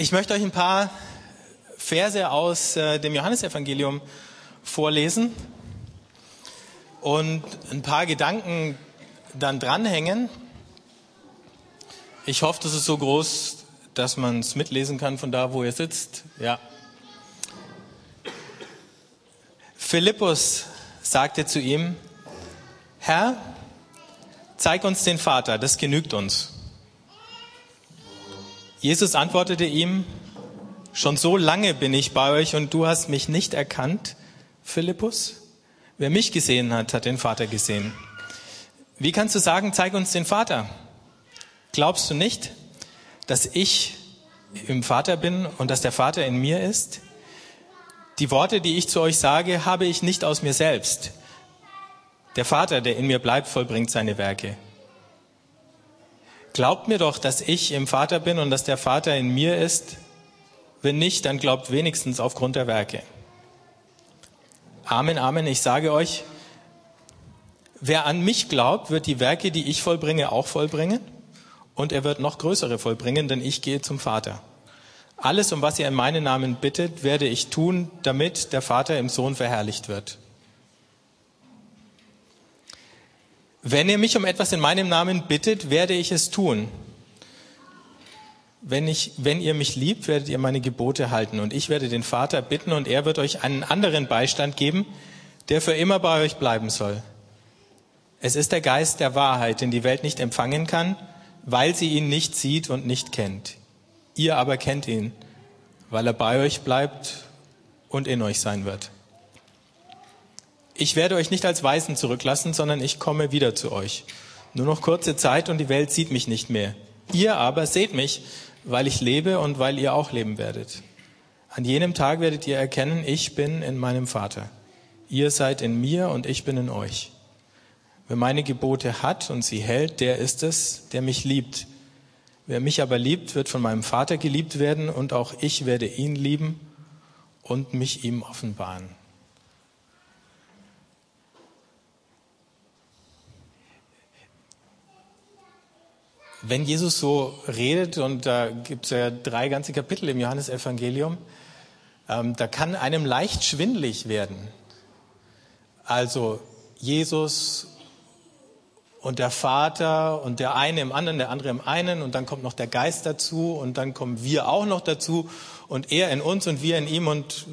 Ich möchte euch ein paar Verse aus äh, dem Johannesevangelium vorlesen und ein paar Gedanken dann dranhängen. Ich hoffe, das ist so groß, dass man es mitlesen kann von da, wo ihr sitzt. Ja. Philippus sagte zu ihm, Herr, zeig uns den Vater, das genügt uns. Jesus antwortete ihm, schon so lange bin ich bei euch und du hast mich nicht erkannt, Philippus? Wer mich gesehen hat, hat den Vater gesehen. Wie kannst du sagen, zeig uns den Vater? Glaubst du nicht, dass ich im Vater bin und dass der Vater in mir ist? Die Worte, die ich zu euch sage, habe ich nicht aus mir selbst. Der Vater, der in mir bleibt, vollbringt seine Werke. Glaubt mir doch, dass ich im Vater bin und dass der Vater in mir ist. Wenn nicht, dann glaubt wenigstens aufgrund der Werke. Amen, Amen. Ich sage euch, wer an mich glaubt, wird die Werke, die ich vollbringe, auch vollbringen. Und er wird noch größere vollbringen, denn ich gehe zum Vater. Alles, um was ihr in meinen Namen bittet, werde ich tun, damit der Vater im Sohn verherrlicht wird. Wenn ihr mich um etwas in meinem Namen bittet, werde ich es tun. Wenn, ich, wenn ihr mich liebt, werdet ihr meine Gebote halten. Und ich werde den Vater bitten und er wird euch einen anderen Beistand geben, der für immer bei euch bleiben soll. Es ist der Geist der Wahrheit, den die Welt nicht empfangen kann, weil sie ihn nicht sieht und nicht kennt. Ihr aber kennt ihn, weil er bei euch bleibt und in euch sein wird. Ich werde euch nicht als Weisen zurücklassen, sondern ich komme wieder zu euch. Nur noch kurze Zeit und die Welt sieht mich nicht mehr. Ihr aber seht mich, weil ich lebe und weil ihr auch leben werdet. An jenem Tag werdet ihr erkennen, ich bin in meinem Vater. Ihr seid in mir und ich bin in euch. Wer meine Gebote hat und sie hält, der ist es, der mich liebt. Wer mich aber liebt, wird von meinem Vater geliebt werden und auch ich werde ihn lieben und mich ihm offenbaren. Wenn Jesus so redet, und da gibt es ja drei ganze Kapitel im Johannesevangelium, ähm, da kann einem leicht schwindlig werden. Also Jesus und der Vater und der eine im anderen, der andere im einen und dann kommt noch der Geist dazu und dann kommen wir auch noch dazu und er in uns und wir in ihm und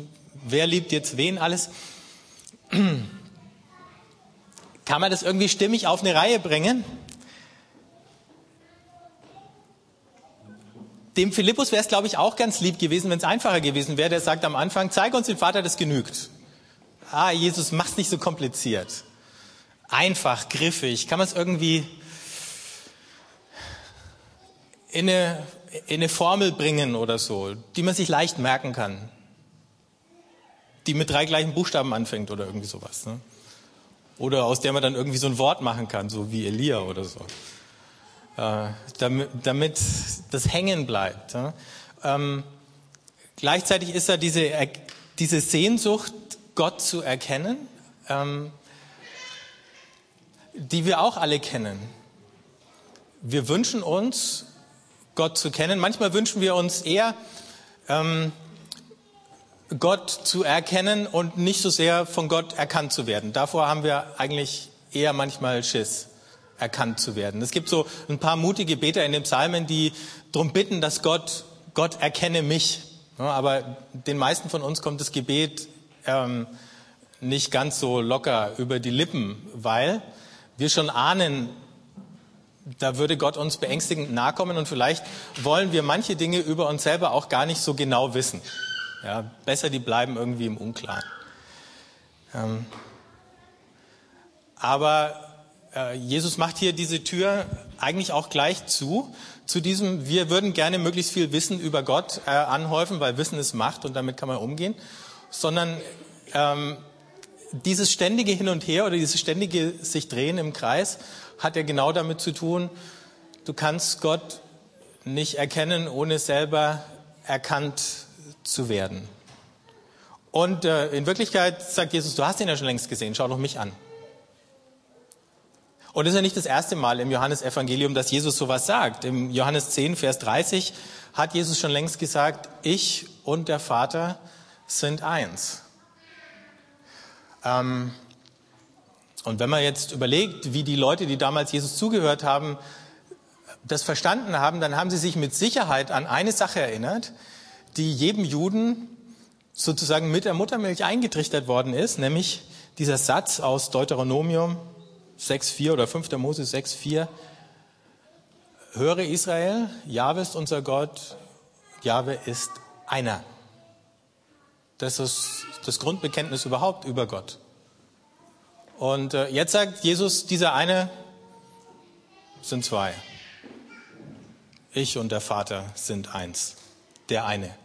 wer liebt jetzt wen alles. Kann man das irgendwie stimmig auf eine Reihe bringen? Dem Philippus wäre es, glaube ich, auch ganz lieb gewesen, wenn es einfacher gewesen wäre. Der sagt am Anfang, zeig uns den Vater, das genügt. Ah, Jesus, mach's nicht so kompliziert. Einfach, griffig. Kann man es irgendwie in eine, in eine Formel bringen oder so, die man sich leicht merken kann. Die mit drei gleichen Buchstaben anfängt oder irgendwie sowas. Ne? Oder aus der man dann irgendwie so ein Wort machen kann, so wie Elia oder so. Äh, damit, damit das hängen bleibt. Ähm, gleichzeitig ist da diese, diese Sehnsucht, Gott zu erkennen, ähm, die wir auch alle kennen. Wir wünschen uns, Gott zu kennen. Manchmal wünschen wir uns eher, ähm, Gott zu erkennen und nicht so sehr von Gott erkannt zu werden. Davor haben wir eigentlich eher manchmal Schiss erkannt zu werden. Es gibt so ein paar mutige Beter in den Psalmen, die darum bitten, dass Gott, Gott erkenne mich. aber den meisten von uns kommt das Gebet ähm, nicht ganz so locker über die Lippen, weil wir schon ahnen, da würde Gott uns beängstigend nahe kommen und vielleicht wollen wir manche Dinge über uns selber auch gar nicht so genau wissen. Ja, besser, die bleiben irgendwie im Unklaren. Ähm, aber Jesus macht hier diese Tür eigentlich auch gleich zu, zu diesem, wir würden gerne möglichst viel Wissen über Gott äh, anhäufen, weil Wissen ist Macht und damit kann man umgehen, sondern ähm, dieses ständige Hin und Her oder dieses ständige sich drehen im Kreis hat ja genau damit zu tun, du kannst Gott nicht erkennen, ohne selber erkannt zu werden. Und äh, in Wirklichkeit sagt Jesus, du hast ihn ja schon längst gesehen, schau doch mich an. Und es ist ja nicht das erste Mal im Johannesevangelium, dass Jesus sowas sagt. Im Johannes 10, Vers 30 hat Jesus schon längst gesagt, ich und der Vater sind eins. Ähm, und wenn man jetzt überlegt, wie die Leute, die damals Jesus zugehört haben, das verstanden haben, dann haben sie sich mit Sicherheit an eine Sache erinnert, die jedem Juden sozusagen mit der Muttermilch eingetrichtert worden ist, nämlich dieser Satz aus Deuteronomium 6,4 oder 5. Mose 6,4. Höre Israel, Jahwe ist unser Gott, Jahwe ist einer. Das ist das Grundbekenntnis überhaupt über Gott. Und äh, jetzt sagt Jesus, dieser eine sind zwei. Ich und der Vater sind eins. Der eine.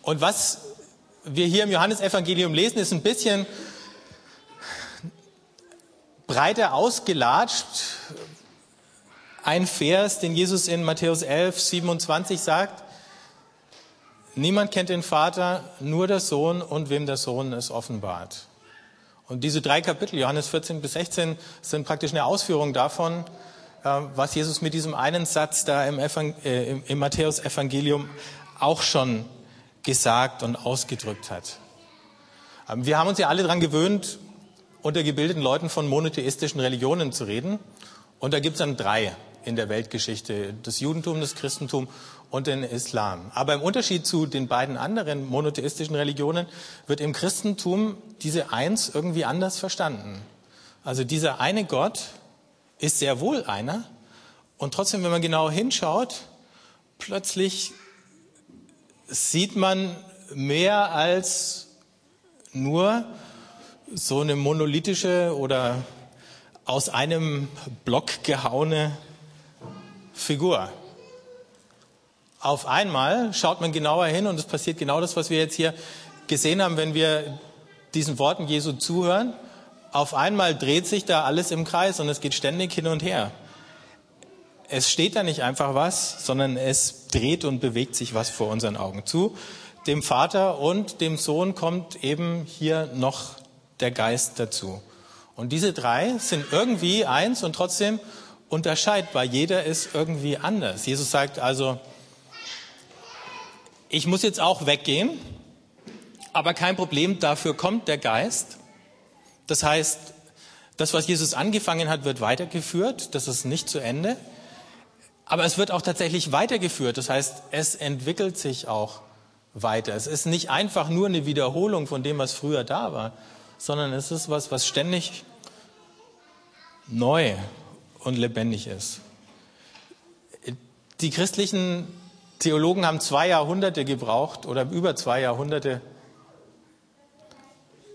Und was wir hier im Johannesevangelium lesen, ist ein bisschen breiter ausgelatscht. Ein Vers, den Jesus in Matthäus 11, 27 sagt, niemand kennt den Vater, nur der Sohn und wem der Sohn es offenbart. Und diese drei Kapitel, Johannes 14 bis 16, sind praktisch eine Ausführung davon, äh, was Jesus mit diesem einen Satz da im, äh, im Matthäus-Evangelium auch schon gesagt und ausgedrückt hat. Ähm, wir haben uns ja alle daran gewöhnt, unter gebildeten Leuten von monotheistischen Religionen zu reden. Und da gibt es dann drei in der Weltgeschichte, das Judentum, das Christentum und den Islam. Aber im Unterschied zu den beiden anderen monotheistischen Religionen wird im Christentum diese Eins irgendwie anders verstanden. Also dieser eine Gott ist sehr wohl einer und trotzdem, wenn man genau hinschaut, plötzlich sieht man mehr als nur so eine monolithische oder aus einem Block gehauene Figur. Auf einmal schaut man genauer hin und es passiert genau das, was wir jetzt hier gesehen haben, wenn wir diesen Worten Jesu zuhören. Auf einmal dreht sich da alles im Kreis und es geht ständig hin und her. Es steht da nicht einfach was, sondern es dreht und bewegt sich was vor unseren Augen zu. Dem Vater und dem Sohn kommt eben hier noch der Geist dazu. Und diese drei sind irgendwie eins und trotzdem unterscheidbar. Jeder ist irgendwie anders. Jesus sagt also, ich muss jetzt auch weggehen, aber kein Problem, dafür kommt der Geist. Das heißt, das, was Jesus angefangen hat, wird weitergeführt. Das ist nicht zu Ende. Aber es wird auch tatsächlich weitergeführt. Das heißt, es entwickelt sich auch weiter. Es ist nicht einfach nur eine Wiederholung von dem, was früher da war, sondern es ist was, was ständig neu und lebendig ist. Die christlichen Theologen haben zwei Jahrhunderte gebraucht oder über zwei Jahrhunderte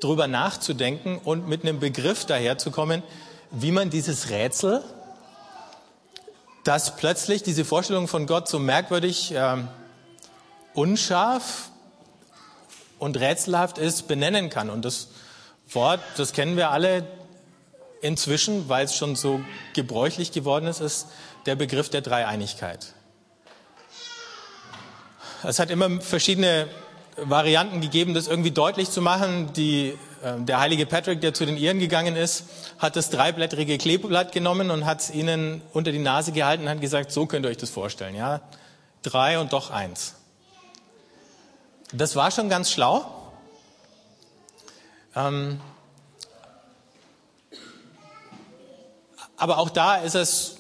darüber nachzudenken und mit einem Begriff daherzukommen, wie man dieses Rätsel, das plötzlich diese Vorstellung von Gott so merkwürdig äh, unscharf und rätselhaft ist, benennen kann. Und das Wort, das kennen wir alle inzwischen, weil es schon so gebräuchlich geworden ist, ist der Begriff der Dreieinigkeit. Es hat immer verschiedene Varianten gegeben, das irgendwie deutlich zu machen. Die, äh, der heilige Patrick, der zu den Iren gegangen ist, hat das dreiblättrige Kleeblatt genommen und hat es ihnen unter die Nase gehalten und hat gesagt, so könnt ihr euch das vorstellen. Ja? Drei und doch eins. Das war schon ganz schlau. Ähm, aber auch da ist es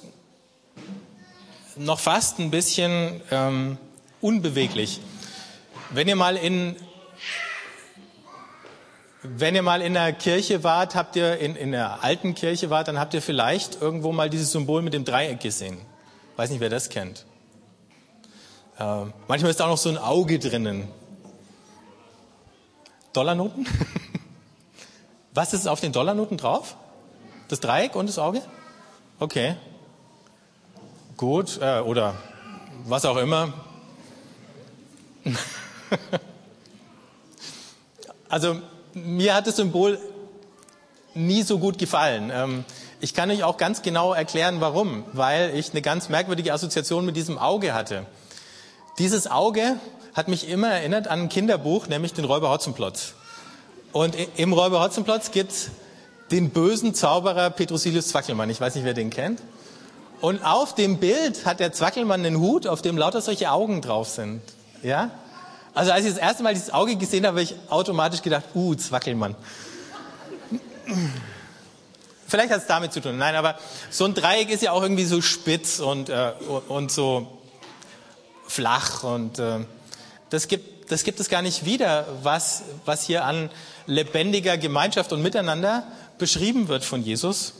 noch fast ein bisschen ähm, unbeweglich. Wenn ihr mal in wenn ihr mal in der Kirche wart, habt ihr in, in der alten Kirche wart, dann habt ihr vielleicht irgendwo mal dieses Symbol mit dem Dreieck gesehen. Weiß nicht, wer das kennt. Äh, manchmal ist da auch noch so ein Auge drinnen. Dollarnoten? Was ist auf den Dollarnoten drauf? Das Dreieck und das Auge? Okay. Gut, äh, oder was auch immer. also mir hat das Symbol nie so gut gefallen. Ähm, ich kann euch auch ganz genau erklären, warum. Weil ich eine ganz merkwürdige Assoziation mit diesem Auge hatte. Dieses Auge hat mich immer erinnert an ein Kinderbuch, nämlich den Räuber Hotzenplotz. Und im Räuber Hotzenplotz gibt den bösen Zauberer Petrosilius Zwackelmann. Ich weiß nicht, wer den kennt. Und auf dem Bild hat der Zwackelmann einen Hut, auf dem lauter solche Augen drauf sind. Ja? Also als ich das erste Mal dieses Auge gesehen habe, habe ich automatisch gedacht, uh, Zwackelmann. Vielleicht hat es damit zu tun. Nein, aber so ein Dreieck ist ja auch irgendwie so spitz und, äh, und so flach und äh, das gibt das gibt es gar nicht wieder, was was hier an lebendiger Gemeinschaft und Miteinander beschrieben wird von Jesus.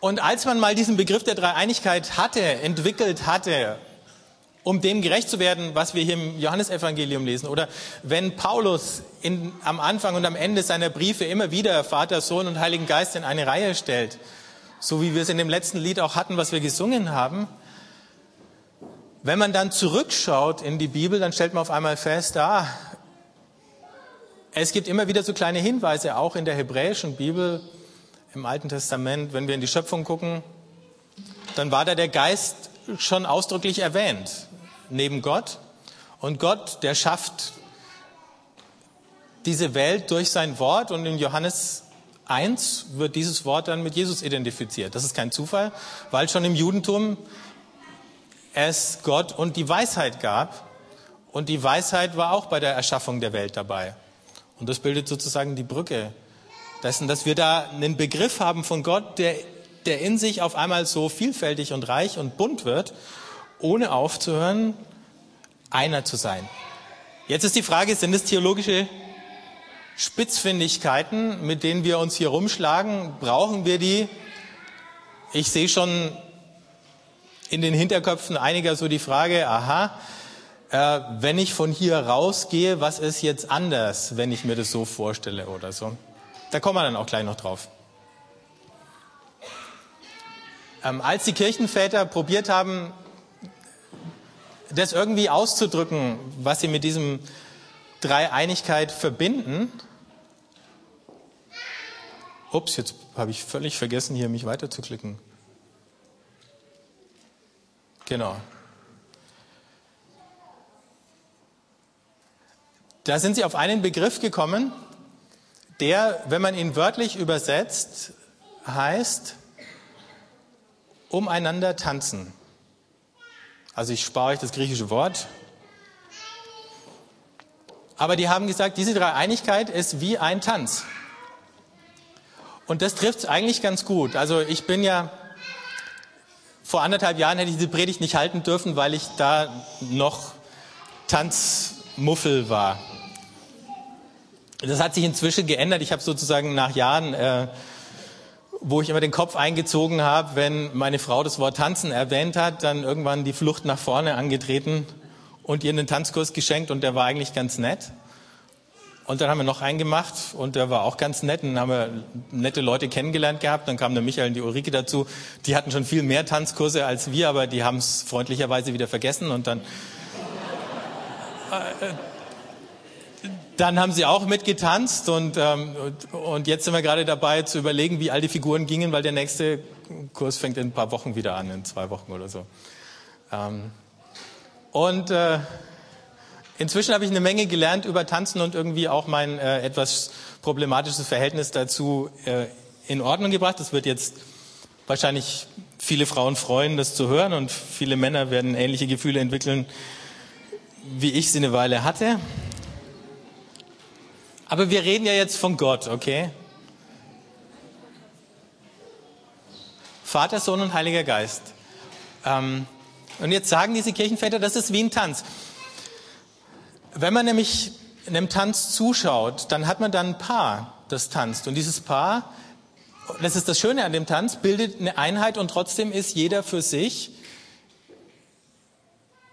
Und als man mal diesen Begriff der Dreieinigkeit hatte, entwickelt hatte, um dem gerecht zu werden, was wir hier im Johannesevangelium lesen, oder wenn Paulus in, am Anfang und am Ende seiner Briefe immer wieder Vater, Sohn und Heiligen Geist in eine Reihe stellt, so wie wir es in dem letzten Lied auch hatten, was wir gesungen haben, wenn man dann zurückschaut in die Bibel, dann stellt man auf einmal fest, ah, es gibt immer wieder so kleine Hinweise, auch in der hebräischen Bibel, im Alten Testament, wenn wir in die Schöpfung gucken, dann war da der Geist schon ausdrücklich erwähnt, neben Gott. Und Gott, der schafft diese Welt durch sein Wort und in Johannes 1 wird dieses Wort dann mit Jesus identifiziert. Das ist kein Zufall, weil schon im Judentum es Gott und die Weisheit gab. Und die Weisheit war auch bei der Erschaffung der Welt dabei. Und das bildet sozusagen die Brücke dessen, dass wir da einen Begriff haben von Gott, der, der in sich auf einmal so vielfältig und reich und bunt wird, ohne aufzuhören, einer zu sein. Jetzt ist die Frage, sind es theologische Spitzfindigkeiten, mit denen wir uns hier rumschlagen? Brauchen wir die? Ich sehe schon in den Hinterköpfen einiger so die Frage, aha, äh, wenn ich von hier rausgehe, was ist jetzt anders, wenn ich mir das so vorstelle oder so? Da kommen wir dann auch gleich noch drauf. Ähm, als die Kirchenväter probiert haben, das irgendwie auszudrücken, was sie mit diesem Dreieinigkeit verbinden, ups, jetzt habe ich völlig vergessen, hier mich weiterzuklicken. Genau. Da sind sie auf einen Begriff gekommen, der, wenn man ihn wörtlich übersetzt, heißt umeinander tanzen. Also ich spare euch das griechische Wort. Aber die haben gesagt, diese Dreieinigkeit ist wie ein Tanz. Und das trifft es eigentlich ganz gut. Also ich bin ja, vor anderthalb Jahren hätte ich diese Predigt nicht halten dürfen, weil ich da noch Tanzmuffel war. Das hat sich inzwischen geändert. Ich habe sozusagen nach Jahren, äh, wo ich immer den Kopf eingezogen habe, wenn meine Frau das Wort Tanzen erwähnt hat, dann irgendwann die Flucht nach vorne angetreten und ihr einen Tanzkurs geschenkt und der war eigentlich ganz nett. Und dann haben wir noch einen gemacht und der war auch ganz nett. Und dann haben wir nette Leute kennengelernt gehabt. Dann kamen der Michael und die Ulrike dazu. Die hatten schon viel mehr Tanzkurse als wir, aber die haben es freundlicherweise wieder vergessen. Und dann dann haben sie auch mitgetanzt und, ähm, und jetzt sind wir gerade dabei zu überlegen, wie all die Figuren gingen, weil der nächste Kurs fängt in ein paar Wochen wieder an, in zwei Wochen oder so. Ähm, und äh, inzwischen habe ich eine Menge gelernt über Tanzen und irgendwie auch mein äh, etwas problematisches Verhältnis dazu äh, in Ordnung gebracht. Das wird jetzt wahrscheinlich viele Frauen freuen, das zu hören und viele Männer werden ähnliche Gefühle entwickeln, wie ich sie eine Weile hatte. Aber wir reden ja jetzt von Gott, okay? Vater, Sohn und Heiliger Geist. Ähm, und jetzt sagen diese Kirchenväter, das ist wie ein Tanz. Wenn man nämlich einem Tanz zuschaut, dann hat man dann ein Paar, das tanzt. Und dieses Paar, das ist das Schöne an dem Tanz, bildet eine Einheit und trotzdem ist jeder für sich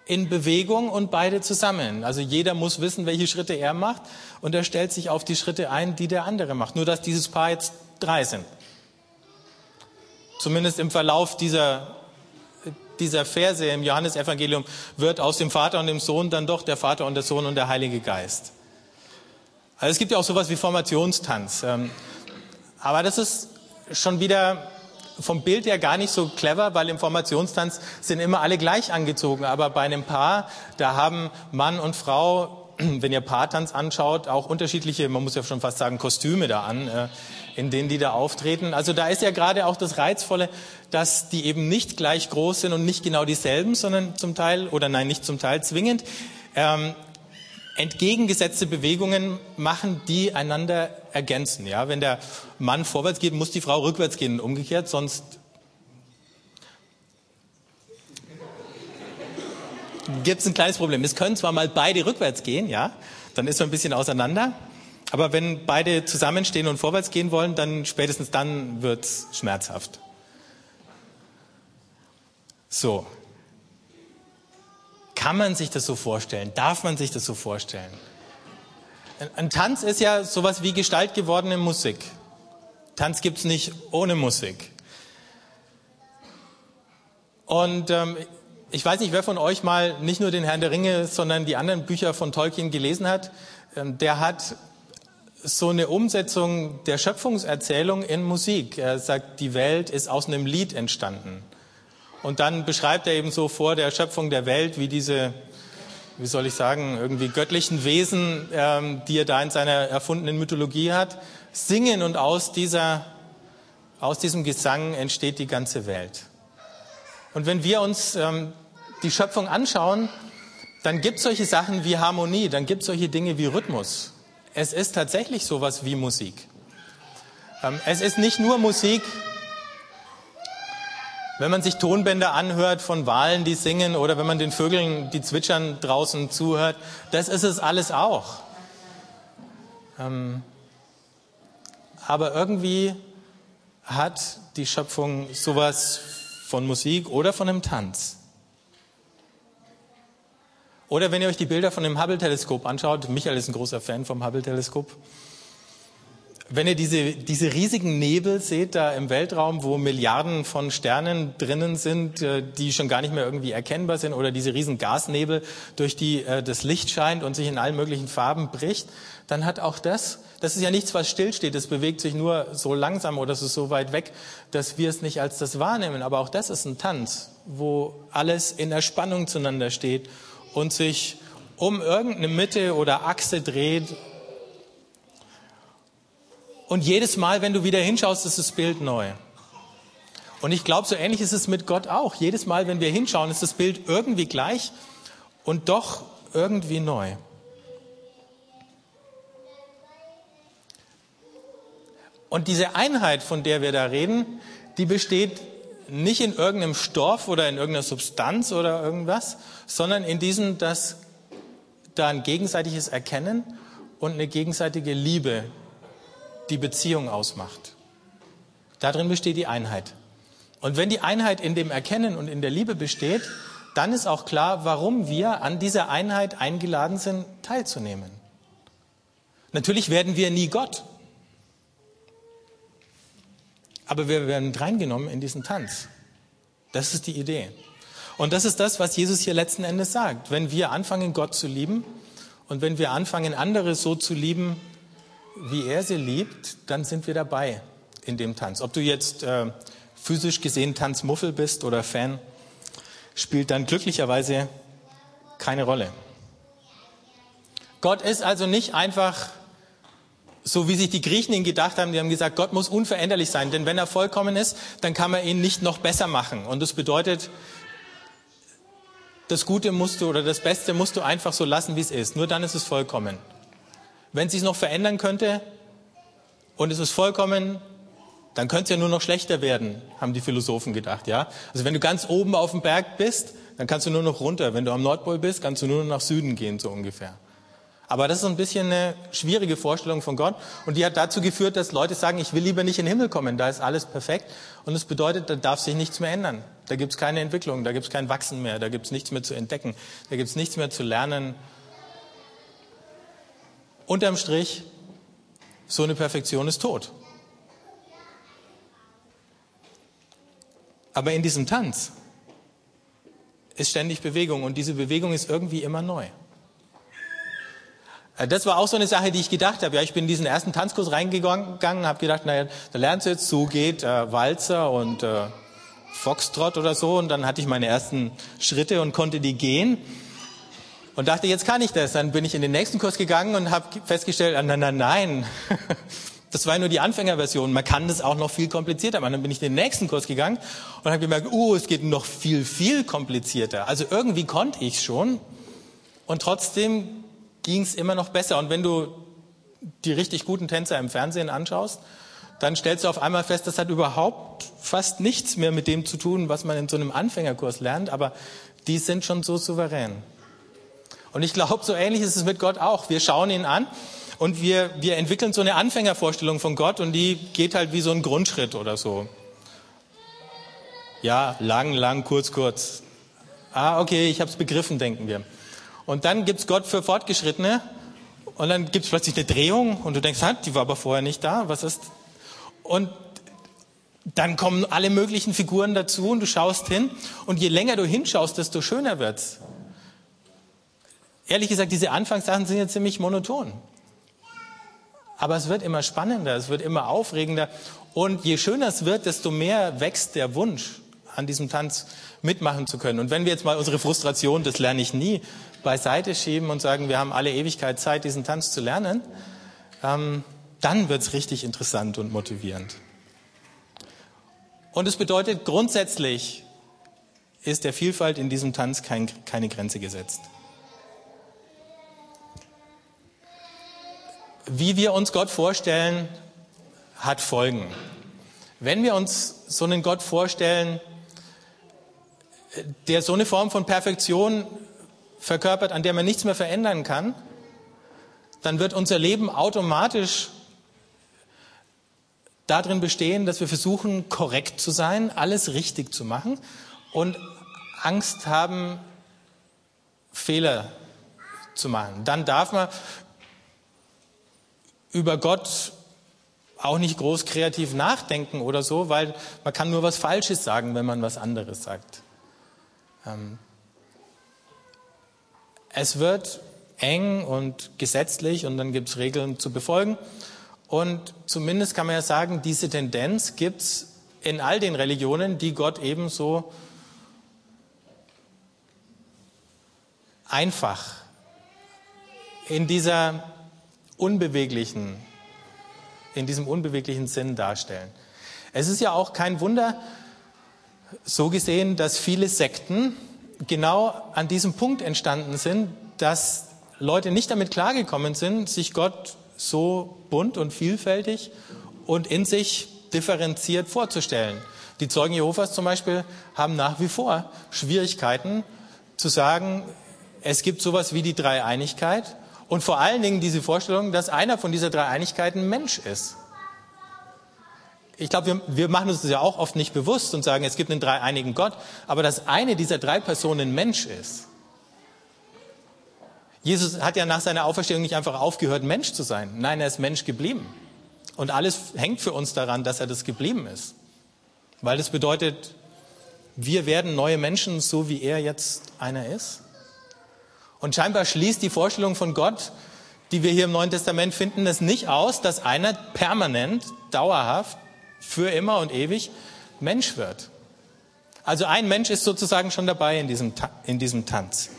in Bewegung und beide zusammen. Also jeder muss wissen, welche Schritte er macht und er stellt sich auf die Schritte ein, die der andere macht. Nur dass dieses Paar jetzt drei sind. Zumindest im Verlauf dieser, dieser Verse im Johannesevangelium wird aus dem Vater und dem Sohn dann doch der Vater und der Sohn und der Heilige Geist. Also es gibt ja auch sowas wie Formationstanz. Ähm, aber das ist schon wieder vom Bild her gar nicht so clever, weil im Formationstanz sind immer alle gleich angezogen. Aber bei einem Paar, da haben Mann und Frau wenn ihr Paartanz anschaut, auch unterschiedliche, man muss ja schon fast sagen, Kostüme da an, äh, in denen die da auftreten. Also da ist ja gerade auch das Reizvolle, dass die eben nicht gleich groß sind und nicht genau dieselben, sondern zum Teil, oder nein, nicht zum Teil zwingend, ähm, entgegengesetzte Bewegungen machen, die einander ergänzen. Ja, wenn der Mann vorwärts geht, muss die Frau rückwärts gehen, umgekehrt, sonst gibt es ein kleines Problem. Es können zwar mal beide rückwärts gehen, ja, dann ist man ein bisschen auseinander, aber wenn beide zusammenstehen und vorwärts gehen wollen, dann spätestens dann wird es schmerzhaft. So, kann man sich das so vorstellen? Darf man sich das so vorstellen? Ein Tanz ist ja sowas wie gestaltgewordene Musik. Tanz gibt's nicht ohne Musik. Und ähm, ich weiß nicht, wer von euch mal nicht nur den Herrn der Ringe, sondern die anderen Bücher von Tolkien gelesen hat. Ähm, der hat so eine Umsetzung der Schöpfungserzählung in Musik. Er sagt, die Welt ist aus einem Lied entstanden. Und dann beschreibt er eben so vor der Schöpfung der Welt, wie diese, wie soll ich sagen, irgendwie göttlichen Wesen, ähm, die er da in seiner erfundenen Mythologie hat, singen und aus dieser, aus diesem Gesang entsteht die ganze Welt. Und wenn wir uns ähm, die Schöpfung anschauen, dann gibt es solche Sachen wie Harmonie, dann gibt es solche Dinge wie Rhythmus. Es ist tatsächlich sowas wie Musik. Ähm, es ist nicht nur Musik, wenn man sich Tonbänder anhört von Walen, die singen, oder wenn man den Vögeln, die zwitschern, draußen zuhört, das ist es alles auch. Ähm, aber irgendwie hat die Schöpfung sowas von Musik oder von einem Tanz. Oder wenn ihr euch die Bilder von dem Hubble-Teleskop anschaut, Michael ist ein großer Fan vom Hubble-Teleskop, wenn ihr diese, diese riesigen Nebel seht da im Weltraum, wo Milliarden von Sternen drinnen sind, äh, die schon gar nicht mehr irgendwie erkennbar sind, oder diese riesen Gasnebel, durch die äh, das Licht scheint und sich in allen möglichen Farben bricht, dann hat auch das, das ist ja nichts, was stillsteht, es bewegt sich nur so langsam oder es ist so weit weg, dass wir es nicht als das wahrnehmen. Aber auch das ist ein Tanz, wo alles in der Spannung zueinander steht und sich um irgendeine Mitte oder Achse dreht und jedes Mal, wenn du wieder hinschaust, ist das Bild neu. Und ich glaube, so ähnlich ist es mit Gott auch. Jedes Mal, wenn wir hinschauen, ist das Bild irgendwie gleich und doch irgendwie neu. Und diese Einheit, von der wir da reden, die besteht nicht in irgendeinem Stoff oder in irgendeiner Substanz oder irgendwas, sondern in diesem, dass da ein gegenseitiges Erkennen und eine gegenseitige Liebe die Beziehung ausmacht. Darin besteht die Einheit. Und wenn die Einheit in dem Erkennen und in der Liebe besteht, dann ist auch klar, warum wir an dieser Einheit eingeladen sind, teilzunehmen. Natürlich werden wir nie Gott. Aber wir werden reingenommen in diesen Tanz. Das ist die Idee. Und das ist das, was Jesus hier letzten Endes sagt. Wenn wir anfangen, Gott zu lieben und wenn wir anfangen, andere so zu lieben, wie er sie liebt, dann sind wir dabei in dem Tanz. Ob du jetzt äh, physisch gesehen Tanzmuffel bist oder Fan, spielt dann glücklicherweise keine Rolle. Gott ist also nicht einfach so, wie sich die Griechen ihn gedacht haben. Die haben gesagt, Gott muss unveränderlich sein, denn wenn er vollkommen ist, dann kann man ihn nicht noch besser machen. Und das bedeutet, das Gute musst du oder das Beste musst du einfach so lassen, wie es ist. Nur dann ist es vollkommen. Wenn es sich noch verändern könnte und es ist vollkommen, dann könnte es ja nur noch schlechter werden, haben die Philosophen gedacht, ja. Also wenn du ganz oben auf dem Berg bist, dann kannst du nur noch runter. Wenn du am Nordpol bist, kannst du nur noch nach Süden gehen, so ungefähr. Aber das ist ein bisschen eine schwierige Vorstellung von Gott. Und die hat dazu geführt, dass Leute sagen, ich will lieber nicht in den Himmel kommen, da ist alles perfekt. Und das bedeutet, da darf sich nichts mehr ändern. Da gibt es keine Entwicklung, da gibt es kein Wachsen mehr, da gibt es nichts mehr zu entdecken, da gibt es nichts mehr zu lernen Unterm Strich, so eine Perfektion ist tot. Aber in diesem Tanz ist ständig Bewegung und diese Bewegung ist irgendwie immer neu. Äh, das war auch so eine Sache, die ich gedacht habe. Ja, ich bin in diesen ersten Tanzkurs reingegangen, habe gedacht, naja, da lernst du jetzt so geht äh, Walzer und äh, Foxtrot oder so. Und dann hatte ich meine ersten Schritte und konnte die gehen. Und dachte, jetzt kann ich das. Dann bin ich in den nächsten Kurs gegangen und habe festgestellt, ah, nein, nein, nein, das war nur die Anfängerversion. Man kann das auch noch viel komplizierter machen. Dann bin ich in den nächsten Kurs gegangen und habe gemerkt, uh, es geht noch viel, viel komplizierter. Also irgendwie konnte ich schon und trotzdem ging es immer noch besser. Und wenn du die richtig guten Tänzer im Fernsehen anschaust, dann stellst du auf einmal fest, das hat überhaupt fast nichts mehr mit dem zu tun, was man in so einem Anfängerkurs lernt, aber die sind schon so souverän. Und ich glaube, so ähnlich ist es mit Gott auch. Wir schauen ihn an und wir, wir entwickeln so eine Anfängervorstellung von Gott und die geht halt wie so ein Grundschritt oder so. Ja, lang, lang, kurz, kurz. Ah, okay, ich habe es begriffen, denken wir. Und dann gibt's Gott für Fortgeschrittene und dann gibt's plötzlich eine Drehung und du denkst, die war aber vorher nicht da. Was ist? Und dann kommen alle möglichen Figuren dazu und du schaust hin und je länger du hinschaust, desto schöner wird's. Ehrlich gesagt, diese Anfangssachen sind ja ziemlich monoton. Aber es wird immer spannender, es wird immer aufregender. Und je schöner es wird, desto mehr wächst der Wunsch, an diesem Tanz mitmachen zu können. Und wenn wir jetzt mal unsere Frustration, das lerne ich nie, beiseite schieben und sagen, wir haben alle Ewigkeit Zeit, diesen Tanz zu lernen, ähm, dann wird es richtig interessant und motivierend. Und es bedeutet, grundsätzlich ist der Vielfalt in diesem Tanz kein, keine Grenze gesetzt. Wie wir uns Gott vorstellen, hat Folgen. Wenn wir uns so einen Gott vorstellen, der so eine Form von Perfektion verkörpert, an der man nichts mehr verändern kann, dann wird unser Leben automatisch darin bestehen, dass wir versuchen, korrekt zu sein, alles richtig zu machen und Angst haben, Fehler zu machen. Dann darf man über Gott auch nicht groß kreativ nachdenken oder so, weil man kann nur was Falsches sagen, wenn man was anderes sagt. Ähm es wird eng und gesetzlich und dann gibt es Regeln zu befolgen. Und zumindest kann man ja sagen, diese Tendenz gibt es in all den Religionen, die Gott ebenso einfach in dieser unbeweglichen, in diesem unbeweglichen Sinn darstellen. Es ist ja auch kein Wunder, so gesehen, dass viele Sekten genau an diesem Punkt entstanden sind, dass Leute nicht damit klargekommen sind, sich Gott so bunt und vielfältig und in sich differenziert vorzustellen. Die Zeugen Jehovas zum Beispiel haben nach wie vor Schwierigkeiten zu sagen, es gibt sowas wie die Dreieinigkeit und vor allen Dingen diese Vorstellung, dass einer von dieser drei Einigkeiten Mensch ist. Ich glaube, wir, wir machen uns das ja auch oft nicht bewusst und sagen, es gibt einen dreieinigen Gott, aber dass eine dieser drei Personen Mensch ist. Jesus hat ja nach seiner Auferstehung nicht einfach aufgehört, Mensch zu sein. Nein, er ist Mensch geblieben. Und alles hängt für uns daran, dass er das geblieben ist. Weil das bedeutet, wir werden neue Menschen, so wie er jetzt einer ist. Und scheinbar schließt die Vorstellung von Gott, die wir hier im Neuen Testament finden, es nicht aus, dass einer permanent, dauerhaft, für immer und ewig Mensch wird. Also ein Mensch ist sozusagen schon dabei in diesem, in diesem Tanz.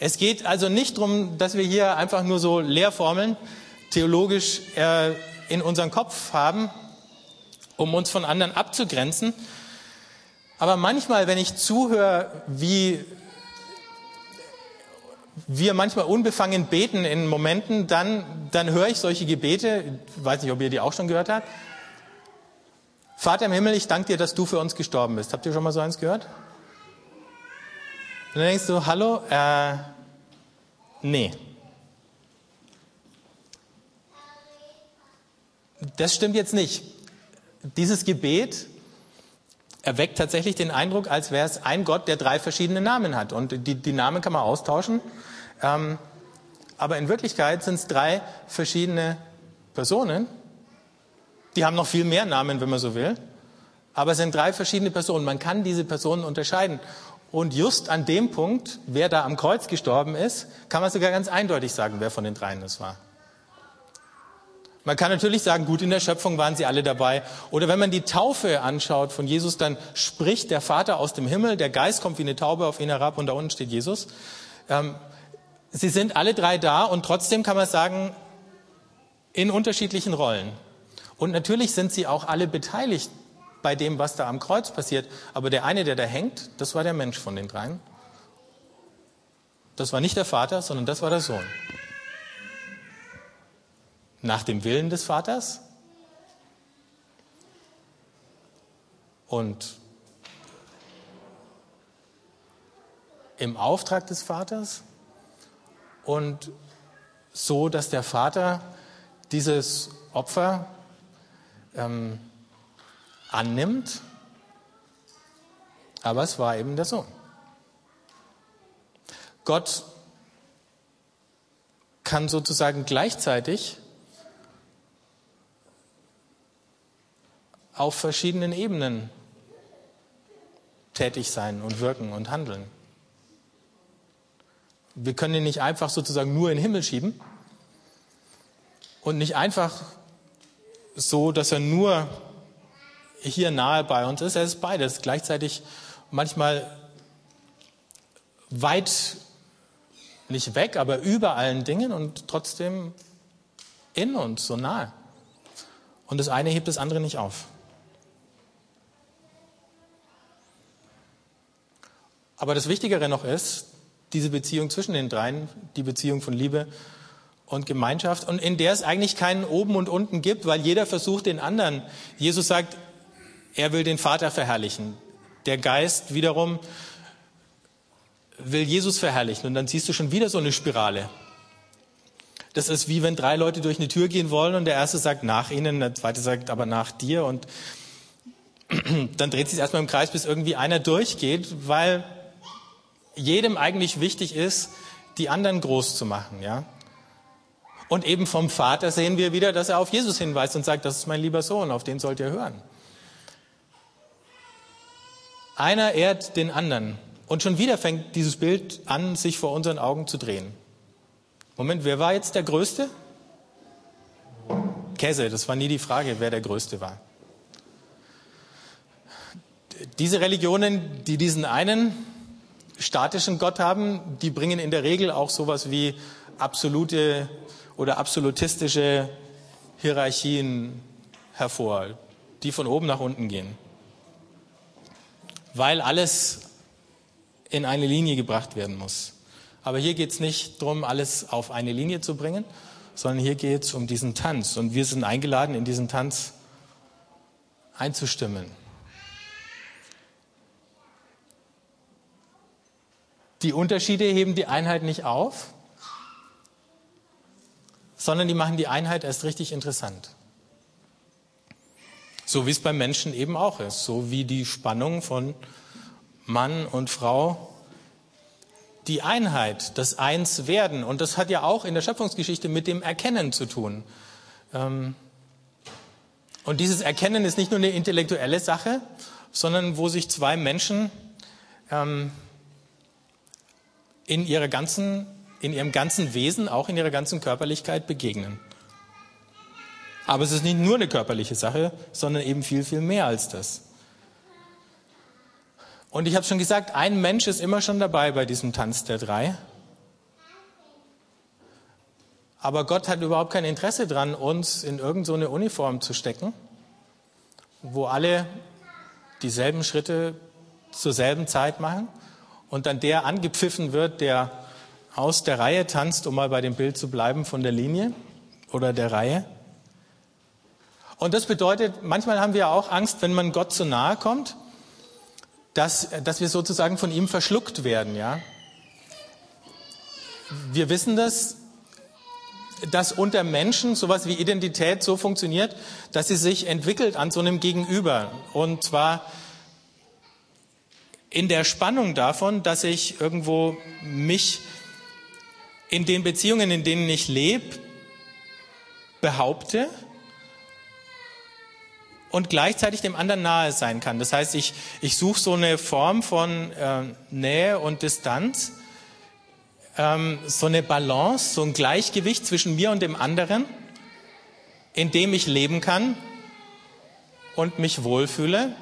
Es geht also nicht darum, dass wir hier einfach nur so Lehrformeln theologisch äh, in unseren Kopf haben, um uns von anderen abzugrenzen. Aber manchmal, wenn ich zuhöre, wie wir manchmal unbefangen beten in Momenten, dann, dann höre ich solche Gebete, ich weiß nicht, ob ihr die auch schon gehört habt. Vater im Himmel, ich danke dir, dass du für uns gestorben bist. Habt ihr schon mal so eins gehört? Und dann denkst du, hallo, äh, nee. Das stimmt jetzt nicht. Dieses Gebet erweckt tatsächlich den Eindruck, als wäre es ein Gott, der drei verschiedene Namen hat. Und die, die Namen kann man austauschen. Ähm, aber in Wirklichkeit sind es drei verschiedene Personen. Die haben noch viel mehr Namen, wenn man so will. Aber es sind drei verschiedene Personen. Man kann diese Personen unterscheiden. Und just an dem Punkt, wer da am Kreuz gestorben ist, kann man sogar ganz eindeutig sagen, wer von den dreien das war. Man kann natürlich sagen, gut, in der Schöpfung waren sie alle dabei. Oder wenn man die Taufe anschaut von Jesus, dann spricht der Vater aus dem Himmel, der Geist kommt wie eine Taube auf ihn herab und da unten steht Jesus. Ähm, Sie sind alle drei da und trotzdem kann man sagen, in unterschiedlichen Rollen. Und natürlich sind sie auch alle beteiligt bei dem, was da am Kreuz passiert. Aber der eine, der da hängt, das war der Mensch von den dreien. Das war nicht der Vater, sondern das war der Sohn. Nach dem Willen des Vaters. Und im Auftrag des Vaters. Und so, dass der Vater dieses Opfer ähm, annimmt, aber es war eben der Sohn. Gott kann sozusagen gleichzeitig auf verschiedenen Ebenen tätig sein und wirken und handeln. Wir können ihn nicht einfach sozusagen nur in den Himmel schieben und nicht einfach so, dass er nur hier nahe bei uns ist. Er ist beides. Gleichzeitig manchmal weit, nicht weg, aber über allen Dingen und trotzdem in uns, so nahe. Und das eine hebt das andere nicht auf. Aber das Wichtigere noch ist, diese Beziehung zwischen den dreien, die Beziehung von Liebe und Gemeinschaft und in der es eigentlich keinen oben und unten gibt, weil jeder versucht den anderen. Jesus sagt, er will den Vater verherrlichen. Der Geist wiederum will Jesus verherrlichen und dann siehst du schon wieder so eine Spirale. Das ist wie wenn drei Leute durch eine Tür gehen wollen und der erste sagt nach ihnen, der zweite sagt aber nach dir und dann dreht sich erstmal im Kreis, bis irgendwie einer durchgeht, weil jedem eigentlich wichtig ist, die anderen groß zu machen, ja. Und eben vom Vater sehen wir wieder, dass er auf Jesus hinweist und sagt, das ist mein lieber Sohn, auf den sollt ihr hören. Einer ehrt den anderen. Und schon wieder fängt dieses Bild an, sich vor unseren Augen zu drehen. Moment, wer war jetzt der Größte? Käse, das war nie die Frage, wer der Größte war. Diese Religionen, die diesen einen statischen Gott haben, die bringen in der Regel auch sowas wie absolute oder absolutistische Hierarchien hervor, die von oben nach unten gehen. Weil alles in eine Linie gebracht werden muss. Aber hier geht es nicht darum, alles auf eine Linie zu bringen, sondern hier geht es um diesen Tanz. Und wir sind eingeladen, in diesen Tanz einzustimmen. Die Unterschiede heben die Einheit nicht auf, sondern die machen die Einheit erst richtig interessant. So wie es beim Menschen eben auch ist, so wie die Spannung von Mann und Frau, die Einheit, das Einswerden. Und das hat ja auch in der Schöpfungsgeschichte mit dem Erkennen zu tun. Ähm, und dieses Erkennen ist nicht nur eine intellektuelle Sache, sondern wo sich zwei Menschen ähm, in, ihrer ganzen, in ihrem ganzen Wesen, auch in ihrer ganzen Körperlichkeit begegnen. Aber es ist nicht nur eine körperliche Sache, sondern eben viel, viel mehr als das. Und ich habe schon gesagt, ein Mensch ist immer schon dabei bei diesem Tanz der drei. Aber Gott hat überhaupt kein Interesse daran, uns in irgendeine so Uniform zu stecken, wo alle dieselben Schritte zur selben Zeit machen, und dann der angepfiffen wird, der aus der Reihe tanzt, um mal bei dem Bild zu bleiben, von der Linie oder der Reihe. Und das bedeutet, manchmal haben wir auch Angst, wenn man Gott zu nahe kommt, dass, dass wir sozusagen von ihm verschluckt werden, ja. Wir wissen das, dass unter Menschen sowas wie Identität so funktioniert, dass sie sich entwickelt an so einem Gegenüber. Und zwar in der Spannung davon, dass ich irgendwo mich in den Beziehungen, in denen ich lebe, behaupte und gleichzeitig dem anderen nahe sein kann. Das heißt, ich, ich suche so eine Form von äh, Nähe und Distanz, ähm, so eine Balance, so ein Gleichgewicht zwischen mir und dem anderen, in dem ich leben kann und mich wohlfühle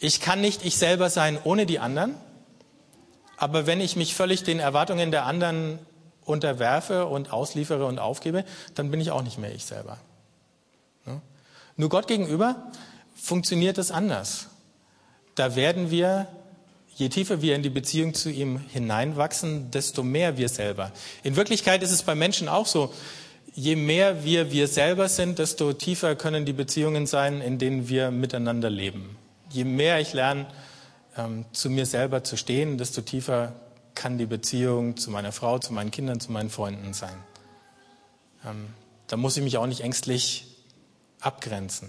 ich kann nicht ich selber sein ohne die anderen, Aber wenn ich mich völlig den Erwartungen der anderen unterwerfe und ausliefere und aufgebe, dann bin ich auch nicht mehr ich selber. Nur Gott gegenüber funktioniert es anders. Da werden wir, je tiefer wir in die Beziehung zu ihm hineinwachsen, desto mehr wir selber. In Wirklichkeit ist es bei Menschen auch so. Je mehr wir wir selber sind, desto tiefer können die Beziehungen sein, in denen wir miteinander leben. Je mehr ich lerne, ähm, zu mir selber zu stehen, desto tiefer kann die Beziehung zu meiner Frau, zu meinen Kindern, zu meinen Freunden sein. Ähm, da muss ich mich auch nicht ängstlich abgrenzen.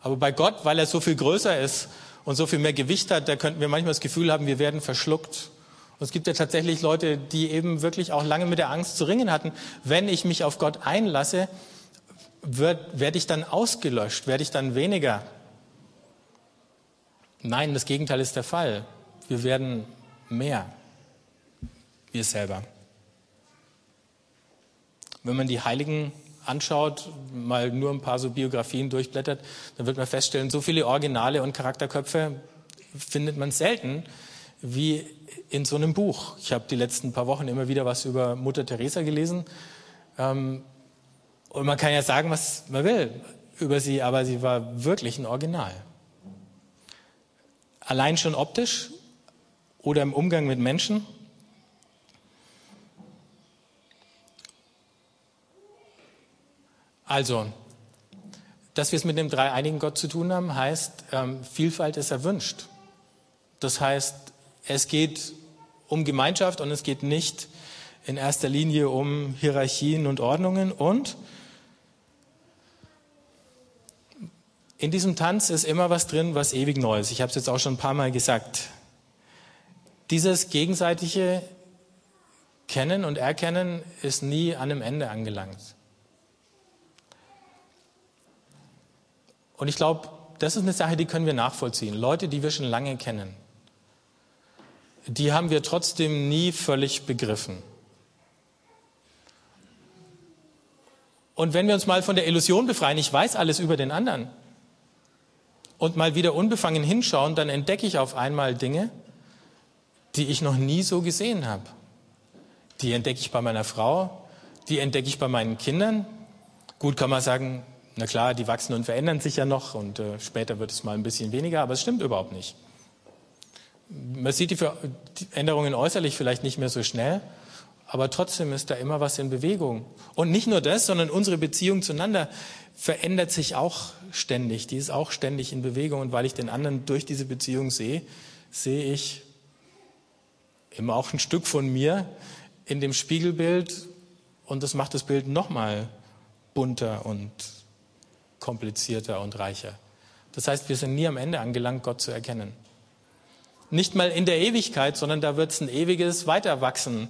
Aber bei Gott, weil er so viel größer ist und so viel mehr Gewicht hat, da könnten wir manchmal das Gefühl haben, wir werden verschluckt. Und es gibt ja tatsächlich Leute, die eben wirklich auch lange mit der Angst zu ringen hatten. Wenn ich mich auf Gott einlasse, werde ich dann ausgelöscht, werde ich dann weniger. Nein, das Gegenteil ist der Fall. Wir werden mehr. Wir selber. Wenn man die Heiligen anschaut, mal nur ein paar so Biografien durchblättert, dann wird man feststellen, so viele Originale und Charakterköpfe findet man selten wie in so einem Buch. Ich habe die letzten paar Wochen immer wieder was über Mutter Teresa gelesen. Ähm, und man kann ja sagen, was man will über sie, aber sie war wirklich ein Original. Allein schon optisch oder im Umgang mit Menschen Also, dass wir es mit dem dreieinigen Gott zu tun haben, heißt, ähm, Vielfalt ist erwünscht. Das heißt, es geht um Gemeinschaft und es geht nicht in erster Linie um Hierarchien und Ordnungen. Und in diesem Tanz ist immer was drin, was ewig neu ist. Ich habe es jetzt auch schon ein paar Mal gesagt. Dieses gegenseitige Kennen und Erkennen ist nie an einem Ende angelangt. Und ich glaube, das ist eine Sache, die können wir nachvollziehen. Leute, die wir schon lange kennen, die haben wir trotzdem nie völlig begriffen. Und wenn wir uns mal von der Illusion befreien, ich weiß alles über den anderen, und mal wieder unbefangen hinschauen, dann entdecke ich auf einmal Dinge, die ich noch nie so gesehen habe. Die entdecke ich bei meiner Frau, die entdecke ich bei meinen Kindern. Gut kann man sagen, na klar, die wachsen und verändern sich ja noch und äh, später wird es mal ein bisschen weniger, aber es stimmt überhaupt nicht. Man sieht die, die Änderungen äußerlich vielleicht nicht mehr so schnell, aber trotzdem ist da immer was in Bewegung. Und nicht nur das, sondern unsere Beziehung zueinander verändert sich auch ständig. Die ist auch ständig in Bewegung. Und weil ich den anderen durch diese Beziehung sehe, sehe ich immer auch ein Stück von mir in dem Spiegelbild. Und das macht das Bild nochmal bunter und komplizierter und reicher. Das heißt, wir sind nie am Ende angelangt, Gott zu erkennen. Nicht mal in der Ewigkeit, sondern da wird es ein ewiges Weiterwachsen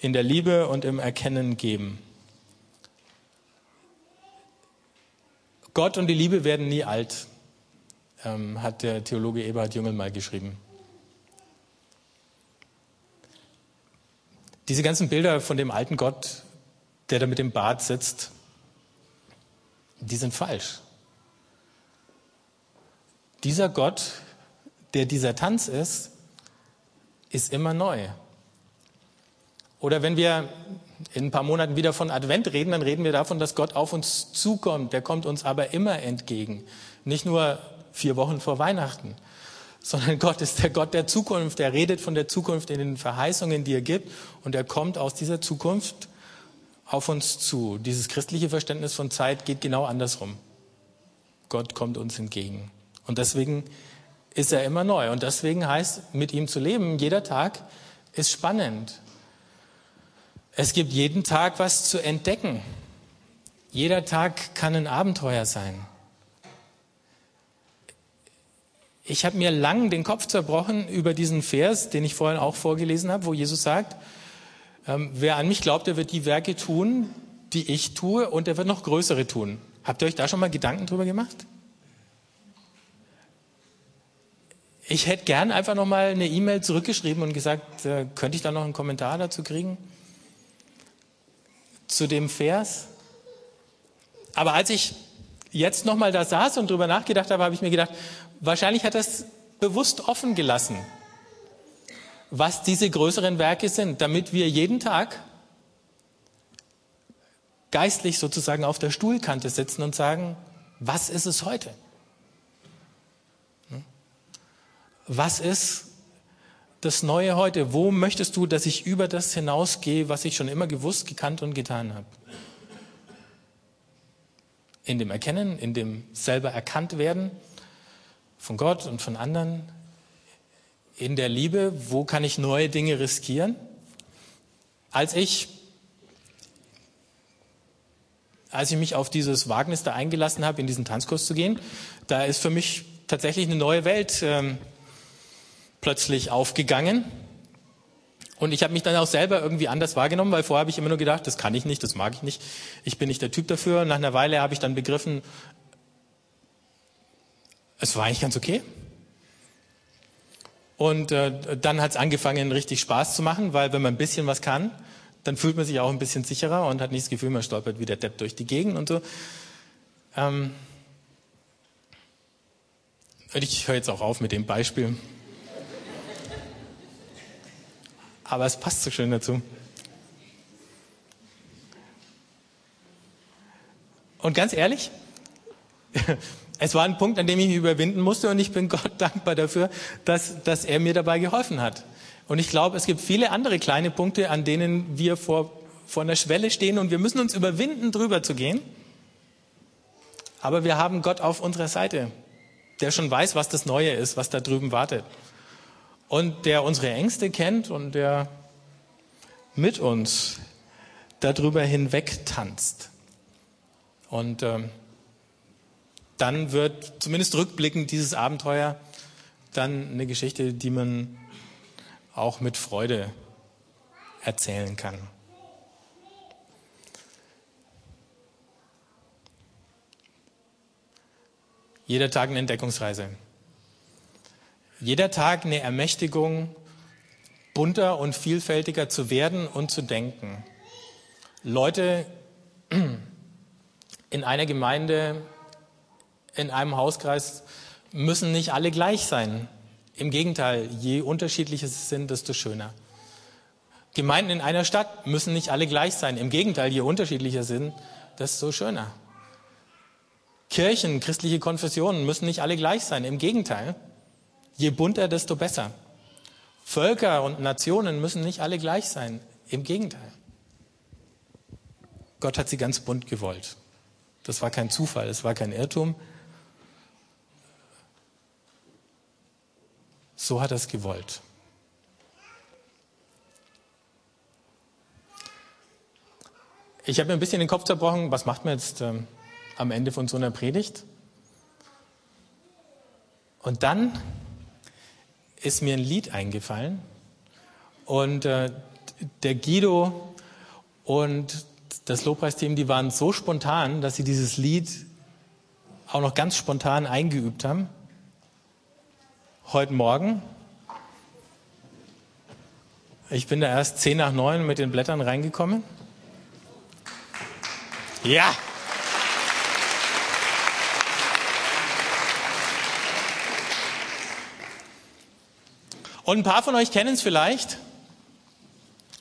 in der Liebe und im Erkennen geben. Gott und die Liebe werden nie alt, ähm, hat der Theologe Eberhard Jüngel mal geschrieben. Diese ganzen Bilder von dem alten Gott, der da mit dem Bart sitzt, die sind falsch. Dieser Gott, der dieser Tanz ist, ist immer neu. Oder wenn wir in ein paar Monaten wieder von Advent reden, dann reden wir davon, dass Gott auf uns zukommt. Der kommt uns aber immer entgegen. Nicht nur vier Wochen vor Weihnachten, sondern Gott ist der Gott der Zukunft. Er redet von der Zukunft in den Verheißungen, die er gibt. Und er kommt aus dieser Zukunft auf uns zu. Dieses christliche Verständnis von Zeit geht genau andersrum. Gott kommt uns entgegen. Und deswegen ist er immer neu. Und deswegen heißt, mit ihm zu leben, jeder Tag ist spannend. Es gibt jeden Tag was zu entdecken. Jeder Tag kann ein Abenteuer sein. Ich habe mir lang den Kopf zerbrochen über diesen Vers, den ich vorhin auch vorgelesen habe, wo Jesus sagt, ähm, wer an mich glaubt, der wird die Werke tun, die ich tue, und er wird noch größere tun. Habt ihr euch da schon mal Gedanken drüber gemacht? Ich hätte gern einfach noch mal eine E-Mail zurückgeschrieben und gesagt, äh, könnte ich da noch einen Kommentar dazu kriegen? Zu dem Vers. Aber als ich jetzt noch mal da saß und drüber nachgedacht habe, habe ich mir gedacht, wahrscheinlich hat er es bewusst offen gelassen. was diese größeren Werke sind, damit wir jeden Tag geistlich sozusagen auf der Stuhlkante sitzen und sagen, was ist es heute? Hm? Was ist das Neue heute? Wo möchtest du, dass ich über das hinausgehe, was ich schon immer gewusst, gekannt und getan habe? In dem Erkennen, in dem selber erkannt werden von Gott und von anderen, in der Liebe, wo kann ich neue Dinge riskieren? Als ich als ich mich auf dieses Wagnis da eingelassen habe, in diesen Tanzkurs zu gehen, da ist für mich tatsächlich eine neue Welt ähm, plötzlich aufgegangen. Und ich habe mich dann auch selber irgendwie anders wahrgenommen, weil vorher habe ich immer nur gedacht, das kann ich nicht, das mag ich nicht, ich bin nicht der Typ dafür. Und nach einer Weile habe ich dann begriffen, es war eigentlich ganz okay. Und äh, dann hat es angefangen, richtig Spaß zu machen, weil wenn man ein bisschen was kann, dann fühlt man sich auch ein bisschen sicherer und hat nicht das Gefühl, man stolpert wie der Depp durch die Gegend und so. Ähm und ich höre jetzt auch auf mit dem Beispiel. Aber es passt so schön dazu. Und ganz ehrlich, es war ein Punkt, an dem ich mich überwinden musste und ich bin Gott dankbar dafür, dass, dass er mir dabei geholfen hat. Und ich glaube, es gibt viele andere kleine Punkte, an denen wir vor, vor einer Schwelle stehen und wir müssen uns überwinden, drüber zu gehen. Aber wir haben Gott auf unserer Seite, der schon weiß, was das Neue ist, was da drüben wartet. Und der unsere Ängste kennt und der mit uns darüber hinweg tanzt. Und ähm, dann wird zumindest rückblickend dieses Abenteuer dann eine Geschichte, die man auch mit Freude erzählen kann. Jeder Tag eine Entdeckungsreise. Jeder Tag eine Ermächtigung, bunter und vielfältiger zu werden und zu denken. Leute in einer Gemeinde in einem Hauskreis müssen nicht alle gleich sein. Im Gegenteil, je unterschiedlicher sie sind, desto schöner. Gemeinden in einer Stadt müssen nicht alle gleich sein. Im Gegenteil, je unterschiedlicher sind, desto schöner. Kirchen, christliche Konfessionen müssen nicht alle gleich sein. Im Gegenteil, je bunter, desto besser. Völker und Nationen müssen nicht alle gleich sein. Im Gegenteil. Gott hat sie ganz bunt gewollt. Das war kein Zufall, es war kein Irrtum, So hat er es gewollt. Ich habe mir ein bisschen den Kopf zerbrochen, was macht man jetzt ähm, am Ende von so einer Predigt? Und dann ist mir ein Lied eingefallen und äh, der Guido und das Lobpreisteam, die waren so spontan, dass sie dieses Lied auch noch ganz spontan eingeübt haben heute Morgen. Ich bin da erst zehn nach neun mit den Blättern reingekommen. Ja. Und ein paar von euch kennen es vielleicht.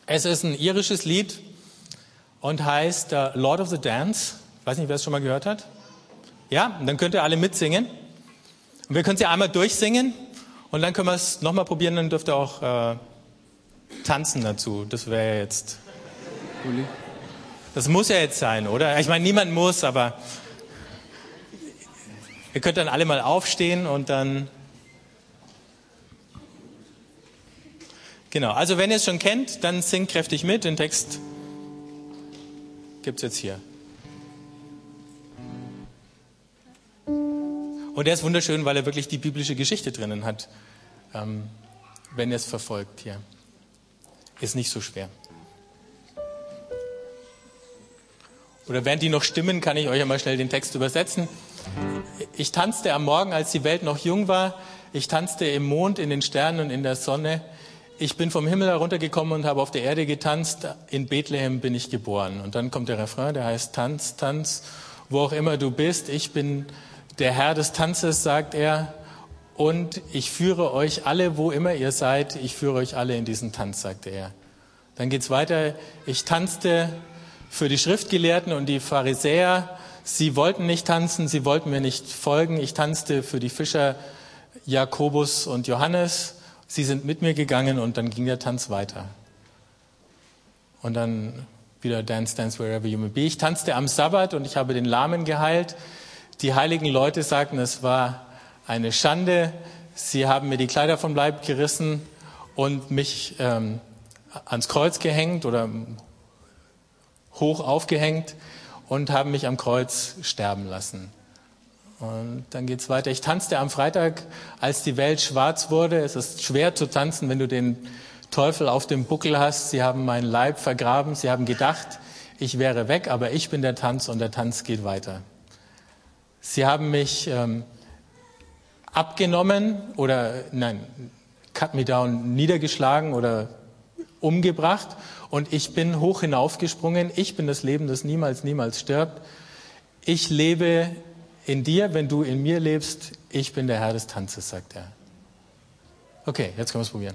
Es ist ein irisches Lied und heißt uh, Lord of the Dance. Ich weiß nicht, wer es schon mal gehört hat. Ja, dann könnt ihr alle mitsingen. Und wir können es ja einmal durchsingen. Und dann können wir es nochmal probieren, dann dürft ihr auch äh, tanzen dazu. Das wäre ja jetzt. Das muss ja jetzt sein, oder? Ich meine, niemand muss, aber ihr könnt dann alle mal aufstehen und dann. Genau, also wenn ihr es schon kennt, dann singt kräftig mit. Den Text gibt es jetzt hier. Und er ist wunderschön, weil er wirklich die biblische Geschichte drinnen hat. Ähm, wenn ihr es verfolgt hier. Ist nicht so schwer. Oder während die noch stimmen, kann ich euch einmal schnell den Text übersetzen. Ich tanzte am Morgen, als die Welt noch jung war. Ich tanzte im Mond, in den Sternen und in der Sonne. Ich bin vom Himmel heruntergekommen und habe auf der Erde getanzt. In Bethlehem bin ich geboren. Und dann kommt der Refrain, der heißt Tanz, Tanz, wo auch immer du bist. Ich bin der Herr des Tanzes, sagt er, und ich führe euch alle, wo immer ihr seid, ich führe euch alle in diesen Tanz, sagte er. Dann geht's weiter. Ich tanzte für die Schriftgelehrten und die Pharisäer. Sie wollten nicht tanzen, sie wollten mir nicht folgen. Ich tanzte für die Fischer Jakobus und Johannes. Sie sind mit mir gegangen und dann ging der Tanz weiter. Und dann wieder Dance, Dance, Wherever You May Be. Ich tanzte am Sabbat und ich habe den Lahmen geheilt. Die heiligen Leute sagten, es war eine Schande. Sie haben mir die Kleider vom Leib gerissen und mich ähm, ans Kreuz gehängt oder hoch aufgehängt und haben mich am Kreuz sterben lassen. Und dann geht's weiter. Ich tanzte am Freitag, als die Welt schwarz wurde. Es ist schwer zu tanzen, wenn du den Teufel auf dem Buckel hast. Sie haben meinen Leib vergraben. Sie haben gedacht, ich wäre weg, aber ich bin der Tanz und der Tanz geht weiter. Sie haben mich ähm, abgenommen oder nein, cut me down, niedergeschlagen oder umgebracht und ich bin hoch hinaufgesprungen. Ich bin das Leben, das niemals, niemals stirbt. Ich lebe in dir, wenn du in mir lebst. Ich bin der Herr des Tanzes, sagt er. Okay, jetzt können wir es probieren.